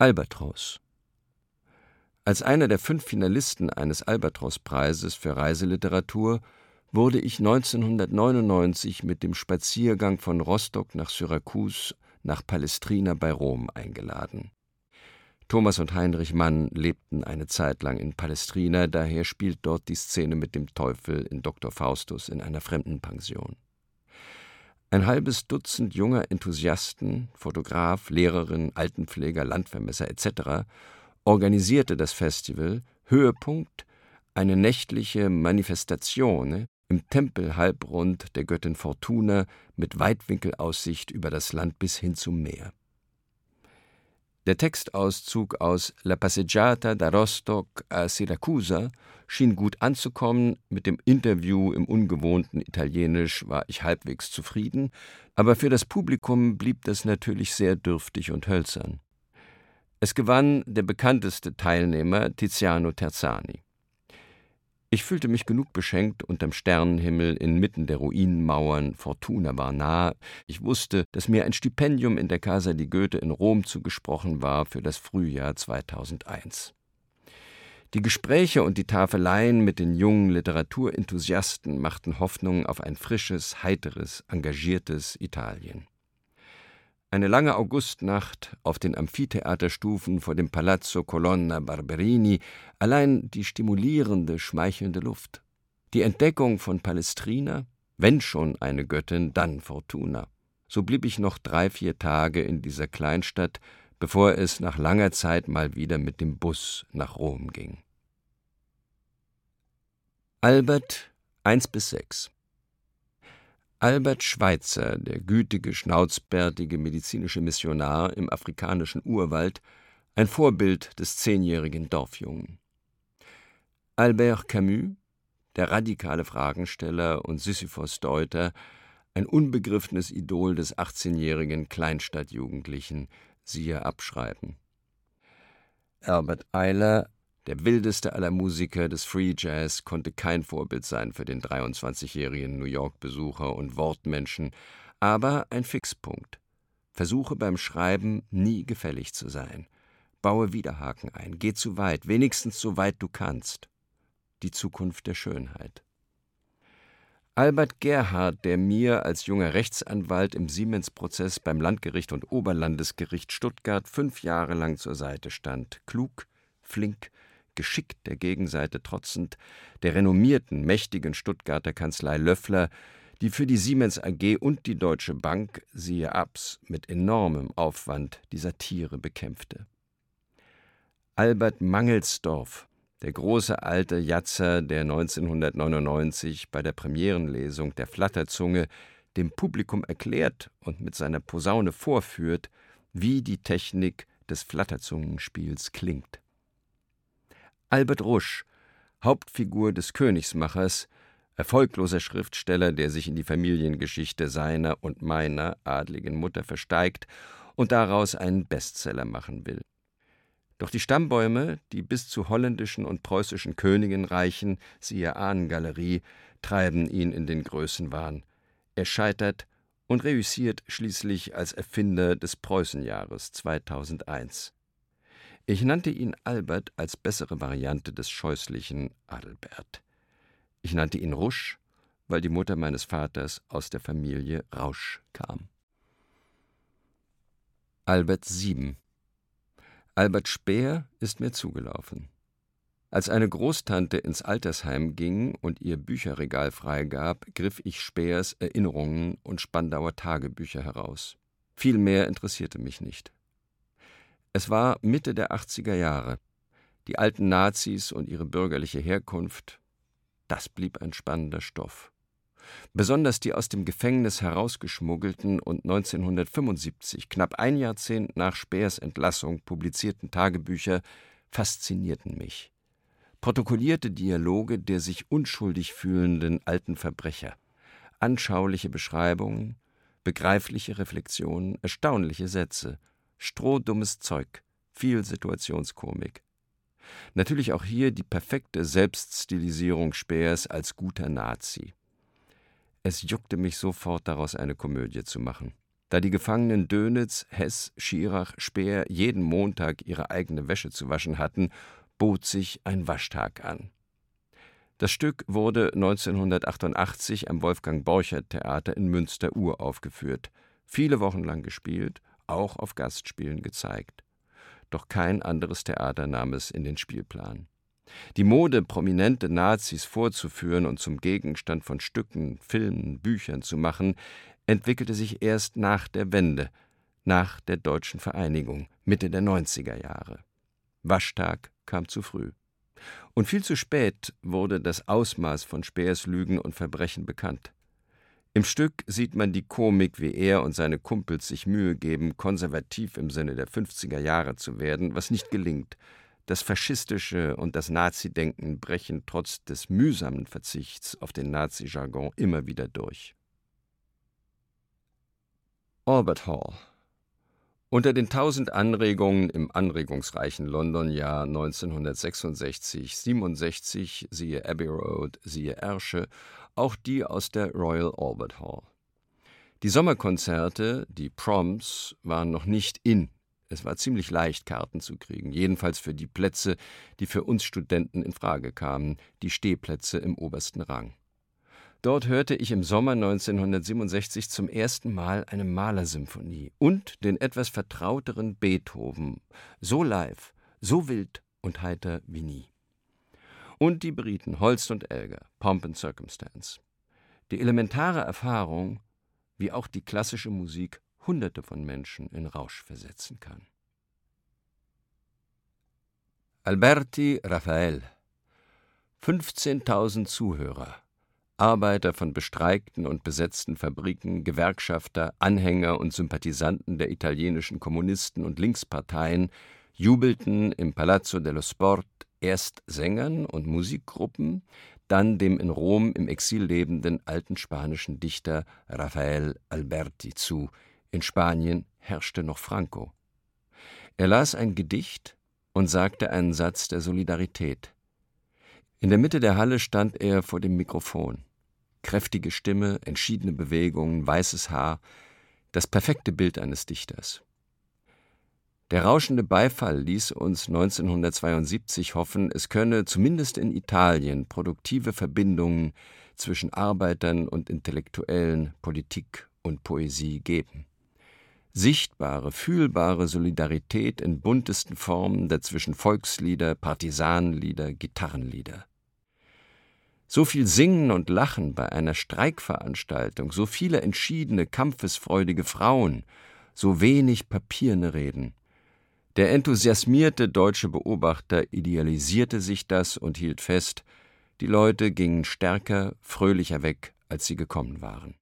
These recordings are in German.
Albatros Als einer der fünf Finalisten eines Albatros-Preises für Reiseliteratur wurde ich 1999 mit dem Spaziergang von Rostock nach Syrakus nach Palestrina bei Rom eingeladen. Thomas und Heinrich Mann lebten eine Zeit lang in Palestrina, daher spielt dort die Szene mit dem Teufel in Dr. Faustus in einer Fremdenpension. Ein halbes Dutzend junger Enthusiasten, Fotograf, Lehrerin, Altenpfleger, Landvermesser etc. organisierte das Festival, Höhepunkt eine nächtliche Manifestazione im Tempelhalbrund der Göttin Fortuna mit Weitwinkelaussicht über das Land bis hin zum Meer. Der Textauszug aus La Passeggiata da Rostock a Siracusa schien gut anzukommen, mit dem Interview im ungewohnten Italienisch war ich halbwegs zufrieden, aber für das Publikum blieb das natürlich sehr dürftig und hölzern. Es gewann der bekannteste Teilnehmer Tiziano Terzani. Ich fühlte mich genug beschenkt unterm Sternenhimmel inmitten der Ruinenmauern, Fortuna war nah, ich wusste, dass mir ein Stipendium in der Casa di Goethe in Rom zugesprochen war für das Frühjahr 2001. Die Gespräche und die Tafeleien mit den jungen Literatumenthusiasten machten Hoffnung auf ein frisches, heiteres, engagiertes Italien. Eine lange Augustnacht auf den Amphitheaterstufen vor dem Palazzo Colonna Barberini, allein die stimulierende, schmeichelnde Luft. Die Entdeckung von Palestrina, wenn schon eine Göttin, dann Fortuna. So blieb ich noch drei, vier Tage in dieser Kleinstadt, bevor es nach langer Zeit mal wieder mit dem Bus nach Rom ging. Albert 1 bis 6 Albert Schweitzer, der gütige, schnauzbärtige medizinische Missionar im afrikanischen Urwald, ein Vorbild des zehnjährigen Dorfjungen. Albert Camus, der radikale Fragensteller und Sisyphos-Deuter, ein unbegriffenes Idol des 18-jährigen Kleinstadtjugendlichen, siehe Abschreiben. Albert Eiler, der wildeste aller Musiker des Free Jazz konnte kein Vorbild sein für den 23-jährigen New York-Besucher und Wortmenschen, aber ein Fixpunkt. Versuche beim Schreiben nie gefällig zu sein. Baue Widerhaken ein, geh zu weit, wenigstens so weit du kannst. Die Zukunft der Schönheit. Albert Gerhard, der mir als junger Rechtsanwalt im Siemens-Prozess beim Landgericht und Oberlandesgericht Stuttgart fünf Jahre lang zur Seite stand, klug, flink, geschickt der Gegenseite trotzend, der renommierten, mächtigen Stuttgarter Kanzlei Löffler, die für die Siemens AG und die Deutsche Bank, siehe Abs, mit enormem Aufwand die Satire bekämpfte. Albert Mangelsdorf, der große alte Jatzer, der 1999 bei der Premierenlesung der Flatterzunge dem Publikum erklärt und mit seiner Posaune vorführt, wie die Technik des Flatterzungenspiels klingt. Albert Rusch, Hauptfigur des Königsmachers, erfolgloser Schriftsteller, der sich in die Familiengeschichte seiner und meiner adligen Mutter versteigt und daraus einen Bestseller machen will. Doch die Stammbäume, die bis zu holländischen und preußischen Königen reichen, siehe Ahnengalerie, treiben ihn in den Größenwahn. Er scheitert und reüssiert schließlich als Erfinder des Preußenjahres 2001. Ich nannte ihn Albert als bessere Variante des scheußlichen Adelbert. Ich nannte ihn Rusch, weil die Mutter meines Vaters aus der Familie Rausch kam. Albert VII. Albert Speer ist mir zugelaufen. Als eine Großtante ins Altersheim ging und ihr Bücherregal freigab, griff ich Speers Erinnerungen und Spandauer Tagebücher heraus. Viel mehr interessierte mich nicht. Es war Mitte der 80er Jahre. Die alten Nazis und ihre bürgerliche Herkunft, das blieb ein spannender Stoff. Besonders die aus dem Gefängnis herausgeschmuggelten und 1975, knapp ein Jahrzehnt nach Speers Entlassung, publizierten Tagebücher faszinierten mich. Protokollierte Dialoge der sich unschuldig fühlenden alten Verbrecher, anschauliche Beschreibungen, begreifliche Reflexionen, erstaunliche Sätze, Strohdummes Zeug, viel Situationskomik. Natürlich auch hier die perfekte Selbststilisierung Speers als guter Nazi. Es juckte mich sofort daraus eine Komödie zu machen. Da die Gefangenen Dönitz, Hess, Schirach, Speer jeden Montag ihre eigene Wäsche zu waschen hatten, bot sich ein Waschtag an. Das Stück wurde 1988 am Wolfgang Borchert Theater in Münster uraufgeführt, viele Wochen lang gespielt, auch auf Gastspielen gezeigt. Doch kein anderes Theater nahm es in den Spielplan. Die Mode, prominente Nazis vorzuführen und zum Gegenstand von Stücken, Filmen, Büchern zu machen, entwickelte sich erst nach der Wende, nach der deutschen Vereinigung, Mitte der 90er Jahre. Waschtag kam zu früh. Und viel zu spät wurde das Ausmaß von Speers Lügen und Verbrechen bekannt. Im Stück sieht man die Komik, wie er und seine Kumpels sich Mühe geben, konservativ im Sinne der 50er Jahre zu werden, was nicht gelingt. Das Faschistische und das Nazi-Denken brechen trotz des mühsamen Verzichts auf den Nazi-Jargon immer wieder durch. Albert Hall unter den tausend Anregungen im anregungsreichen London-Jahr 1966-67, siehe Abbey Road, siehe Ersche, auch die aus der Royal Albert Hall. Die Sommerkonzerte, die Proms, waren noch nicht in. Es war ziemlich leicht, Karten zu kriegen, jedenfalls für die Plätze, die für uns Studenten in Frage kamen, die Stehplätze im obersten Rang. Dort hörte ich im Sommer 1967 zum ersten Mal eine Malersymphonie und den etwas vertrauteren Beethoven, so live, so wild und heiter wie nie. Und die Briten Holst und Elger, Pomp and Circumstance. Die elementare Erfahrung, wie auch die klassische Musik Hunderte von Menschen in Rausch versetzen kann. Alberti Raphael 15.000 Zuhörer Arbeiter von bestreikten und besetzten Fabriken, Gewerkschafter, Anhänger und Sympathisanten der italienischen Kommunisten und Linksparteien jubelten im Palazzo dello Sport erst Sängern und Musikgruppen, dann dem in Rom im Exil lebenden alten spanischen Dichter Rafael Alberti zu. In Spanien herrschte noch Franco. Er las ein Gedicht und sagte einen Satz der Solidarität. In der Mitte der Halle stand er vor dem Mikrofon kräftige Stimme, entschiedene Bewegungen, weißes Haar, das perfekte Bild eines Dichters. Der rauschende Beifall ließ uns 1972 hoffen, es könne zumindest in Italien produktive Verbindungen zwischen Arbeitern und Intellektuellen, Politik und Poesie geben. Sichtbare, fühlbare Solidarität in buntesten Formen dazwischen Volkslieder, Partisanenlieder, Gitarrenlieder. So viel Singen und Lachen bei einer Streikveranstaltung, so viele entschiedene, kampfesfreudige Frauen, so wenig papierne Reden. Der enthusiasmierte deutsche Beobachter idealisierte sich das und hielt fest, die Leute gingen stärker, fröhlicher weg, als sie gekommen waren.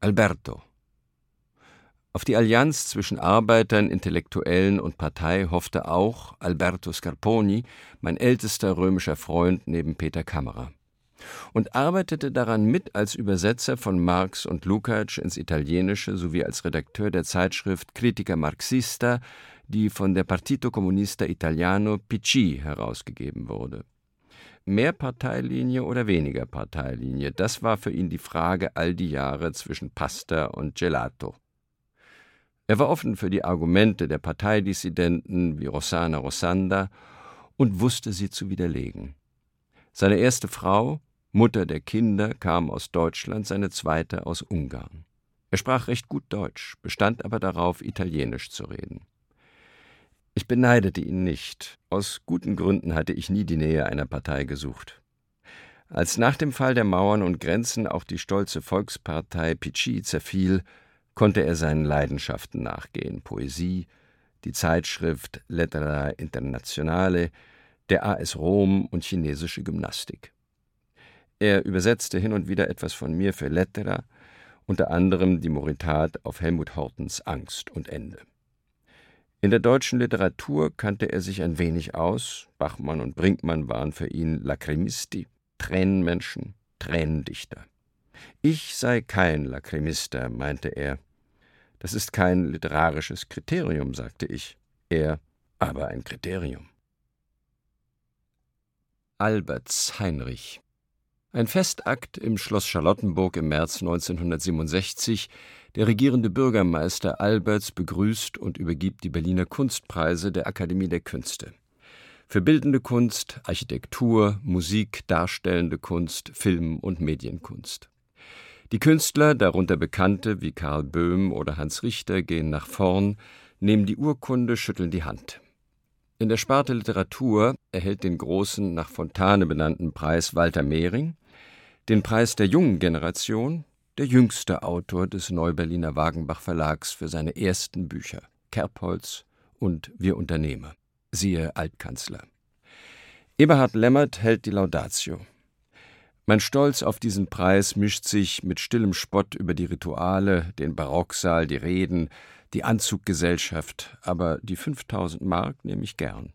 Alberto auf die Allianz zwischen Arbeitern, Intellektuellen und Partei hoffte auch Alberto Scarponi, mein ältester römischer Freund neben Peter Kammerer, und arbeitete daran mit als Übersetzer von Marx und Lukács ins Italienische sowie als Redakteur der Zeitschrift Critica Marxista, die von der Partito Comunista Italiano PC herausgegeben wurde. Mehr Parteilinie oder weniger Parteilinie, das war für ihn die Frage all die Jahre zwischen Pasta und Gelato. Er war offen für die Argumente der Parteidissidenten wie Rossana Rossanda und wusste sie zu widerlegen. Seine erste Frau, Mutter der Kinder, kam aus Deutschland, seine zweite aus Ungarn. Er sprach recht gut Deutsch, bestand aber darauf, Italienisch zu reden. Ich beneidete ihn nicht. Aus guten Gründen hatte ich nie die Nähe einer Partei gesucht. Als nach dem Fall der Mauern und Grenzen auch die stolze Volkspartei Pici zerfiel, konnte er seinen Leidenschaften nachgehen: Poesie, die Zeitschrift Lettera Internazionale, der AS Rom und chinesische Gymnastik. Er übersetzte hin und wieder etwas von mir für Lettera, unter anderem die Moritat auf Helmut Hortens Angst und Ende. In der deutschen Literatur kannte er sich ein wenig aus. Bachmann und Brinkmann waren für ihn Lacrimisti, Tränenmenschen, Tränendichter. Ich sei kein Lacrimista, meinte er. Das ist kein literarisches Kriterium, sagte ich. Er aber ein Kriterium. Alberts Heinrich Ein Festakt im Schloss Charlottenburg im März 1967. Der regierende Bürgermeister Alberts begrüßt und übergibt die Berliner Kunstpreise der Akademie der Künste. Für bildende Kunst, Architektur, Musik, darstellende Kunst, Film und Medienkunst. Die Künstler, darunter Bekannte wie Karl Böhm oder Hans Richter, gehen nach vorn, nehmen die Urkunde, schütteln die Hand. In der Sparte Literatur erhält den großen, nach Fontane benannten Preis Walter Mehring, den Preis der jungen Generation, der jüngste Autor des Neuberliner Wagenbach Verlags für seine ersten Bücher Kerbholz und Wir Unternehmer, siehe Altkanzler. Eberhard Lämmert hält die Laudatio. Mein Stolz auf diesen Preis mischt sich mit stillem Spott über die Rituale, den Barocksaal, die Reden, die Anzuggesellschaft, aber die 5000 Mark nehme ich gern.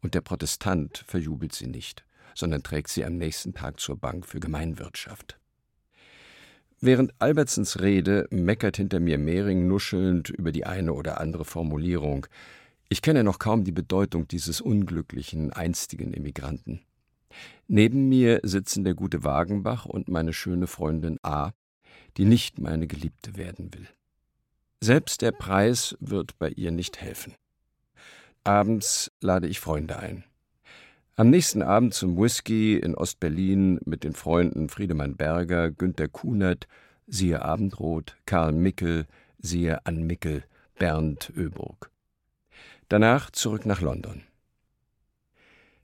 Und der Protestant verjubelt sie nicht sondern trägt sie am nächsten Tag zur Bank für Gemeinwirtschaft. Während Albertsens Rede meckert hinter mir Mehring nuschelnd über die eine oder andere Formulierung. Ich kenne noch kaum die Bedeutung dieses unglücklichen, einstigen Emigranten. Neben mir sitzen der gute Wagenbach und meine schöne Freundin A., die nicht meine Geliebte werden will. Selbst der Preis wird bei ihr nicht helfen. Abends lade ich Freunde ein. Am nächsten Abend zum Whisky in Ostberlin mit den Freunden Friedemann Berger, Günter Kunert, siehe Abendrot, Karl Mickel, siehe Ann Mickel, Bernd Öburg. Danach zurück nach London.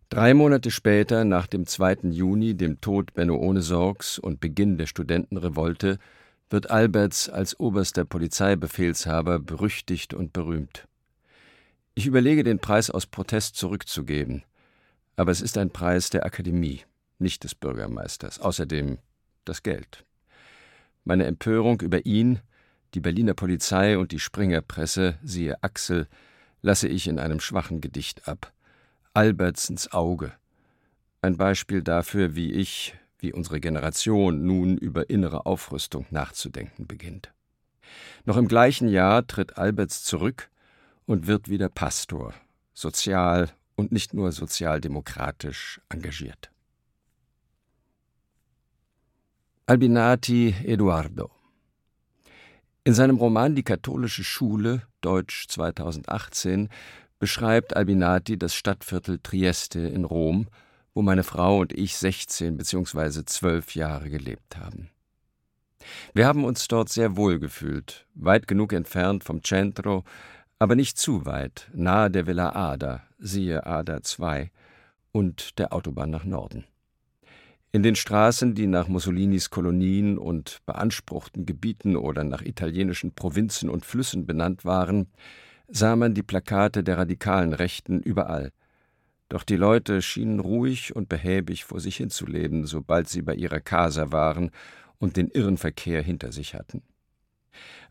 Drei Monate später, nach dem 2. Juni, dem Tod Benno Ohnesorgs und Beginn der Studentenrevolte, wird Alberts als oberster Polizeibefehlshaber berüchtigt und berühmt. Ich überlege, den Preis aus Protest zurückzugeben. Aber es ist ein Preis der Akademie, nicht des Bürgermeisters. Außerdem das Geld. Meine Empörung über ihn, die Berliner Polizei und die Springerpresse, siehe Axel, lasse ich in einem schwachen Gedicht ab. Albertsens Auge. Ein Beispiel dafür, wie ich, wie unsere Generation nun über innere Aufrüstung nachzudenken beginnt. Noch im gleichen Jahr tritt Alberts zurück und wird wieder Pastor, sozial und nicht nur sozialdemokratisch engagiert. Albinati Eduardo In seinem Roman Die katholische Schule, Deutsch 2018, beschreibt Albinati das Stadtviertel Trieste in Rom, wo meine Frau und ich 16 bzw. 12 Jahre gelebt haben. Wir haben uns dort sehr wohl gefühlt, weit genug entfernt vom Centro, aber nicht zu weit, nahe der Villa Ada, siehe Ada 2, und der Autobahn nach Norden. In den Straßen, die nach Mussolinis Kolonien und beanspruchten Gebieten oder nach italienischen Provinzen und Flüssen benannt waren, sah man die Plakate der radikalen Rechten überall. Doch die Leute schienen ruhig und behäbig vor sich hinzuleben, sobald sie bei ihrer Casa waren und den Irrenverkehr hinter sich hatten.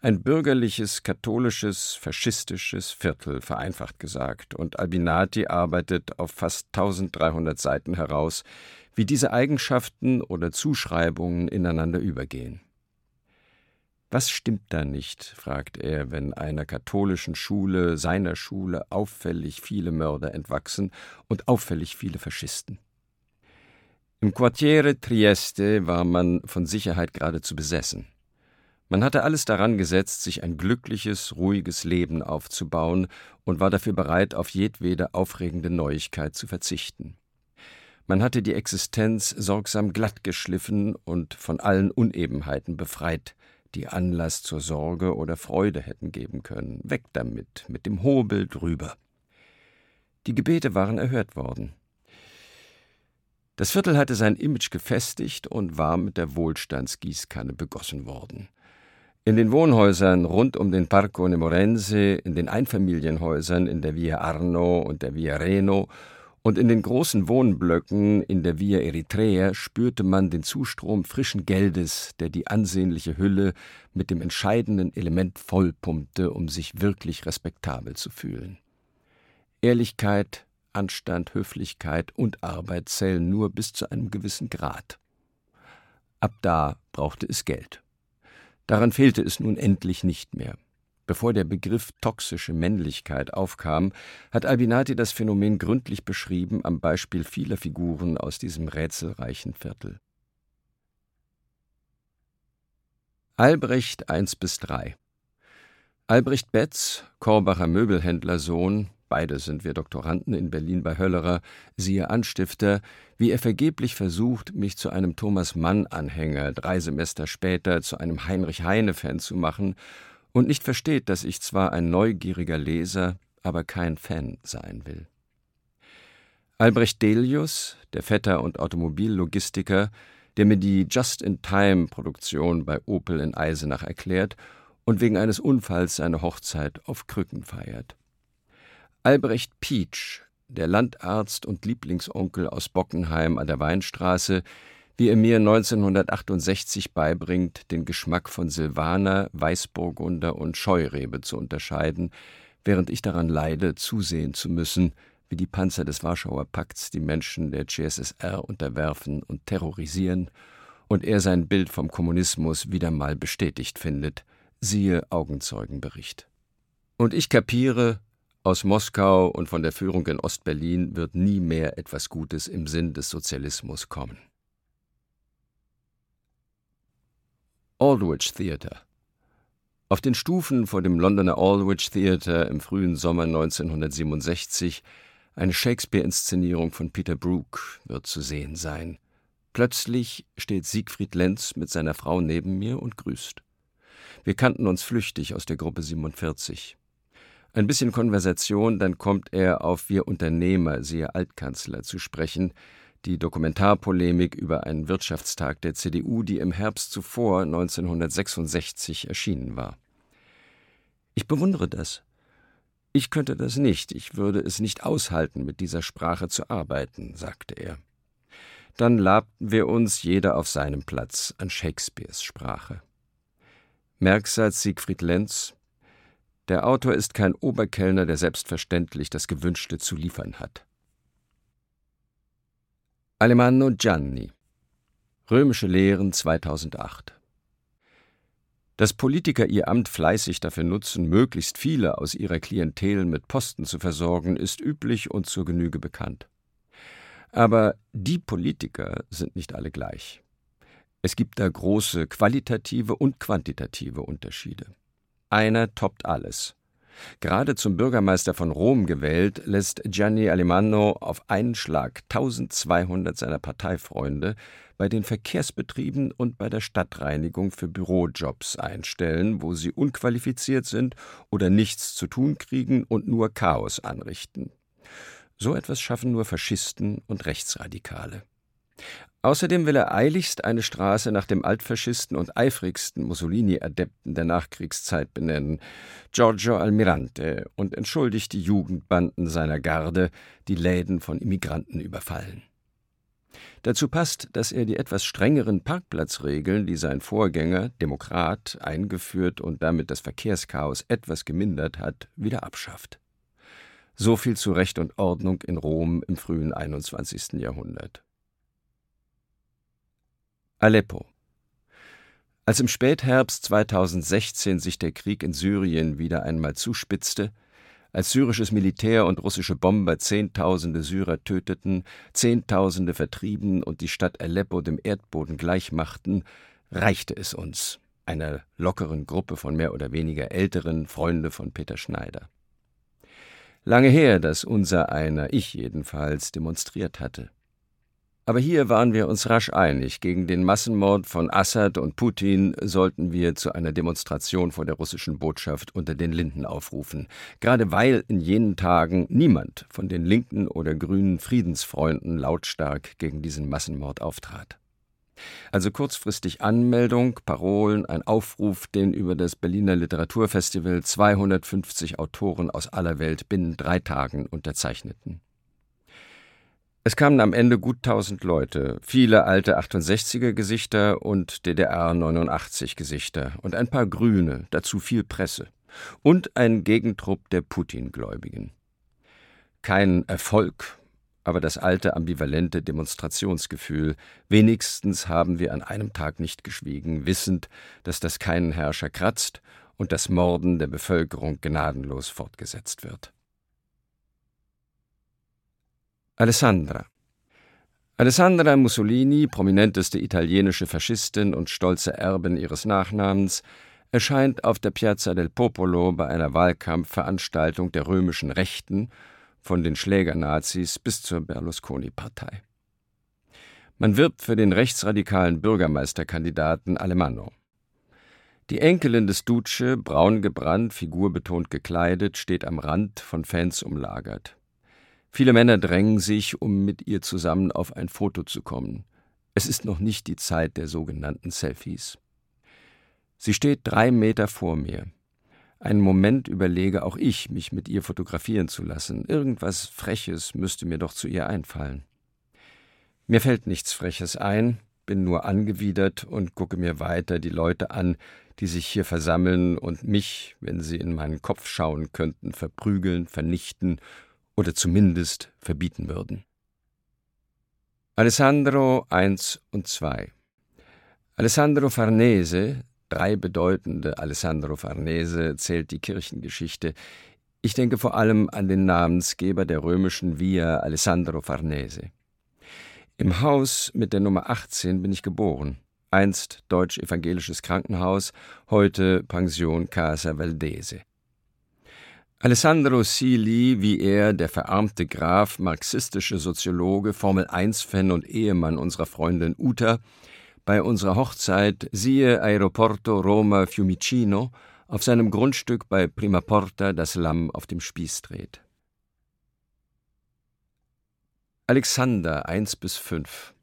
Ein bürgerliches, katholisches, faschistisches Viertel, vereinfacht gesagt, und Albinati arbeitet auf fast 1300 Seiten heraus, wie diese Eigenschaften oder Zuschreibungen ineinander übergehen. Was stimmt da nicht, fragt er, wenn einer katholischen Schule, seiner Schule, auffällig viele Mörder entwachsen und auffällig viele Faschisten. Im Quartiere Trieste war man von Sicherheit geradezu besessen. Man hatte alles daran gesetzt, sich ein glückliches, ruhiges Leben aufzubauen und war dafür bereit, auf jedwede aufregende Neuigkeit zu verzichten. Man hatte die Existenz sorgsam glatt geschliffen und von allen Unebenheiten befreit, die Anlass zur Sorge oder Freude hätten geben können. Weg damit, mit dem Hobel drüber. Die Gebete waren erhört worden. Das Viertel hatte sein Image gefestigt und war mit der Wohlstandsgießkanne begossen worden. In den Wohnhäusern rund um den Parco Nemorense, in den Einfamilienhäusern in der Via Arno und der Via Reno und in den großen Wohnblöcken in der Via Eritrea spürte man den Zustrom frischen Geldes, der die ansehnliche Hülle mit dem entscheidenden Element vollpumpte, um sich wirklich respektabel zu fühlen. Ehrlichkeit, Anstand, Höflichkeit und Arbeit zählen nur bis zu einem gewissen Grad. Ab da brauchte es Geld. Daran fehlte es nun endlich nicht mehr. Bevor der Begriff toxische Männlichkeit aufkam, hat Albinati das Phänomen gründlich beschrieben am Beispiel vieler Figuren aus diesem rätselreichen Viertel. Albrecht 1 bis 3 Albrecht Betz, Korbacher Möbelhändlersohn, beide sind wir Doktoranden in Berlin bei Höllerer, siehe Anstifter, wie er vergeblich versucht, mich zu einem Thomas Mann-Anhänger, drei Semester später zu einem Heinrich-Heine-Fan zu machen und nicht versteht, dass ich zwar ein neugieriger Leser, aber kein Fan sein will. Albrecht Delius, der Vetter und Automobillogistiker, der mir die Just-in-Time-Produktion bei Opel in Eisenach erklärt und wegen eines Unfalls seine Hochzeit auf Krücken feiert. Albrecht Pietsch, der Landarzt und Lieblingsonkel aus Bockenheim an der Weinstraße, wie er mir 1968 beibringt, den Geschmack von Silvaner, Weißburgunder und Scheurebe zu unterscheiden, während ich daran leide, zusehen zu müssen, wie die Panzer des Warschauer Pakts die Menschen der CSSR unterwerfen und terrorisieren, und er sein Bild vom Kommunismus wieder mal bestätigt findet, siehe Augenzeugenbericht. Und ich kapiere, aus Moskau und von der Führung in Ostberlin wird nie mehr etwas Gutes im Sinn des Sozialismus kommen. Aldwych Theatre Auf den Stufen vor dem Londoner Aldwych Theatre im frühen Sommer 1967 eine Shakespeare-Inszenierung von Peter Brook wird zu sehen sein. Plötzlich steht Siegfried Lenz mit seiner Frau neben mir und grüßt. Wir kannten uns flüchtig aus der Gruppe 47. Ein bisschen Konversation, dann kommt er auf Wir Unternehmer, siehe Altkanzler, zu sprechen, die Dokumentarpolemik über einen Wirtschaftstag der CDU, die im Herbst zuvor 1966 erschienen war. Ich bewundere das. Ich könnte das nicht, ich würde es nicht aushalten, mit dieser Sprache zu arbeiten, sagte er. Dann labten wir uns jeder auf seinem Platz an Shakespeares Sprache. Merksatz Siegfried Lenz Der Autor ist kein Oberkellner, der selbstverständlich das Gewünschte zu liefern hat. Alemanno Gianni Römische Lehren 2008 dass Politiker ihr Amt fleißig dafür nutzen, möglichst viele aus ihrer Klientel mit Posten zu versorgen, ist üblich und zur Genüge bekannt. Aber die Politiker sind nicht alle gleich. Es gibt da große qualitative und quantitative Unterschiede. Einer toppt alles. Gerade zum Bürgermeister von Rom gewählt, lässt Gianni Alemanno auf einen Schlag 1200 seiner Parteifreunde bei den Verkehrsbetrieben und bei der Stadtreinigung für Bürojobs einstellen, wo sie unqualifiziert sind oder nichts zu tun kriegen und nur Chaos anrichten. So etwas schaffen nur Faschisten und Rechtsradikale. Außerdem will er eiligst eine Straße nach dem Altfaschisten und eifrigsten Mussolini-Adepten der Nachkriegszeit benennen, Giorgio Almirante, und entschuldigt die Jugendbanden seiner Garde, die Läden von Immigranten überfallen. Dazu passt, dass er die etwas strengeren Parkplatzregeln, die sein Vorgänger, Demokrat, eingeführt und damit das Verkehrschaos etwas gemindert hat, wieder abschafft. So viel zu Recht und Ordnung in Rom im frühen 21. Jahrhundert. Aleppo Als im Spätherbst 2016 sich der Krieg in Syrien wieder einmal zuspitzte, als syrisches Militär und russische Bomber Zehntausende Syrer töteten, Zehntausende vertrieben und die Stadt Aleppo dem Erdboden gleichmachten, reichte es uns, einer lockeren Gruppe von mehr oder weniger älteren Freunde von Peter Schneider. Lange her, dass unser einer, ich jedenfalls, demonstriert hatte. Aber hier waren wir uns rasch einig, gegen den Massenmord von Assad und Putin sollten wir zu einer Demonstration vor der russischen Botschaft unter den Linden aufrufen, gerade weil in jenen Tagen niemand von den linken oder grünen Friedensfreunden lautstark gegen diesen Massenmord auftrat. Also kurzfristig Anmeldung, Parolen, ein Aufruf, den über das Berliner Literaturfestival 250 Autoren aus aller Welt binnen drei Tagen unterzeichneten. Es kamen am Ende gut tausend Leute, viele alte 68er Gesichter und DDR 89 Gesichter und ein paar Grüne, dazu viel Presse und ein Gegentrupp der Putin-Gläubigen. Kein Erfolg, aber das alte ambivalente Demonstrationsgefühl. Wenigstens haben wir an einem Tag nicht geschwiegen, wissend, dass das keinen Herrscher kratzt und das Morden der Bevölkerung gnadenlos fortgesetzt wird. Alessandra. Alessandra Mussolini, prominenteste italienische Faschistin und stolze Erbin ihres Nachnamens, erscheint auf der Piazza del Popolo bei einer Wahlkampfveranstaltung der römischen Rechten, von den Schlägernazis bis zur Berlusconi-Partei. Man wirbt für den rechtsradikalen Bürgermeisterkandidaten Alemanno. Die Enkelin des Duce, braun gebrannt, figurbetont gekleidet, steht am Rand, von Fans umlagert. Viele Männer drängen sich, um mit ihr zusammen auf ein Foto zu kommen. Es ist noch nicht die Zeit der sogenannten Selfies. Sie steht drei Meter vor mir. Einen Moment überlege auch ich, mich mit ihr fotografieren zu lassen. Irgendwas Freches müsste mir doch zu ihr einfallen. Mir fällt nichts Freches ein, bin nur angewidert und gucke mir weiter die Leute an, die sich hier versammeln und mich, wenn sie in meinen Kopf schauen könnten, verprügeln, vernichten oder zumindest verbieten würden. Alessandro I und II Alessandro Farnese, drei bedeutende Alessandro Farnese, zählt die Kirchengeschichte. Ich denke vor allem an den Namensgeber der römischen Via Alessandro Farnese. Im Haus mit der Nummer 18 bin ich geboren. Einst deutsch-evangelisches Krankenhaus, heute Pension Casa Valdese. Alessandro Sili, wie er, der verarmte Graf, marxistische Soziologe, Formel-1-Fan und Ehemann unserer Freundin Uta, bei unserer Hochzeit siehe Aeroporto Roma Fiumicino auf seinem Grundstück bei Prima Porta das Lamm auf dem Spieß dreht. Alexander 1 bis 5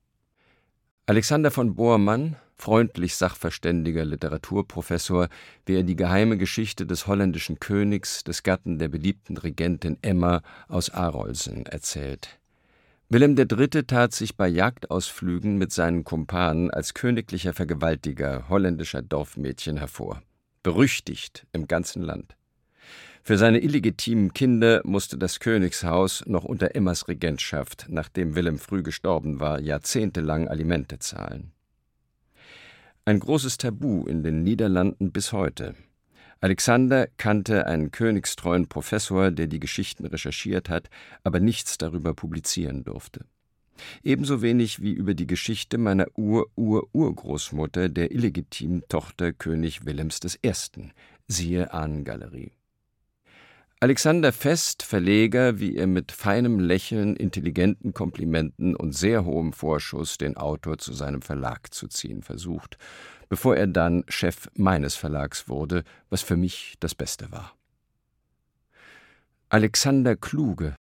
Alexander von Bormann, freundlich sachverständiger Literaturprofessor, wie er die geheime Geschichte des holländischen Königs, des Gatten der beliebten Regentin Emma aus Arolsen erzählt. Wilhelm III. tat sich bei Jagdausflügen mit seinen Kumpanen als königlicher Vergewaltiger holländischer Dorfmädchen hervor, berüchtigt im ganzen Land. Für seine illegitimen Kinder musste das Königshaus noch unter Emmas Regentschaft, nachdem Wilhelm früh gestorben war, jahrzehntelang Alimente zahlen. Ein großes Tabu in den Niederlanden bis heute. Alexander kannte einen königstreuen Professor, der die Geschichten recherchiert hat, aber nichts darüber publizieren durfte. Ebenso wenig wie über die Geschichte meiner Ur-Ur-Urgroßmutter, der illegitimen Tochter König Wilhelms I. Siehe Ahnengalerie. Alexander Fest, Verleger, wie er mit feinem Lächeln, intelligenten Komplimenten und sehr hohem Vorschuss den Autor zu seinem Verlag zu ziehen versucht, bevor er dann Chef meines Verlags wurde, was für mich das Beste war. Alexander Kluge,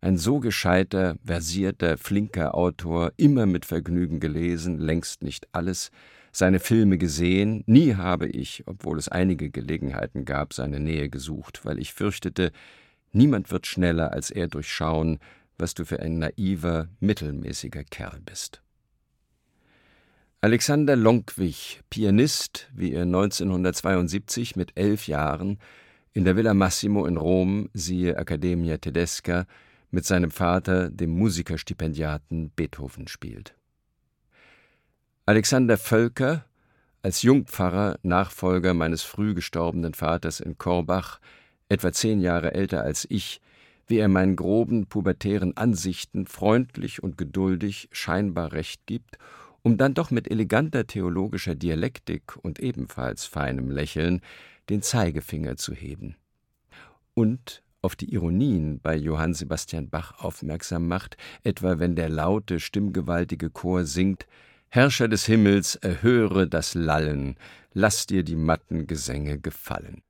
ein so gescheiter, versierter, flinker Autor, immer mit Vergnügen gelesen, längst nicht alles, seine Filme gesehen, nie habe ich, obwohl es einige Gelegenheiten gab, seine Nähe gesucht, weil ich fürchtete, niemand wird schneller als er durchschauen, was du für ein naiver, mittelmäßiger Kerl bist. Alexander Lonkwich, Pianist, wie er 1972 mit elf Jahren in der Villa Massimo in Rom, siehe Accademia Tedesca, mit seinem Vater, dem Musikerstipendiaten Beethoven spielt. Alexander Völker, als Jungpfarrer, Nachfolger meines früh gestorbenen Vaters in Korbach, etwa zehn Jahre älter als ich, wie er meinen groben pubertären Ansichten freundlich und geduldig scheinbar recht gibt, um dann doch mit eleganter theologischer Dialektik und ebenfalls feinem Lächeln den Zeigefinger zu heben. Und auf die Ironien bei Johann Sebastian Bach aufmerksam macht, etwa wenn der laute, stimmgewaltige Chor singt Herrscher des Himmels, erhöre das Lallen, lass dir die matten Gesänge gefallen.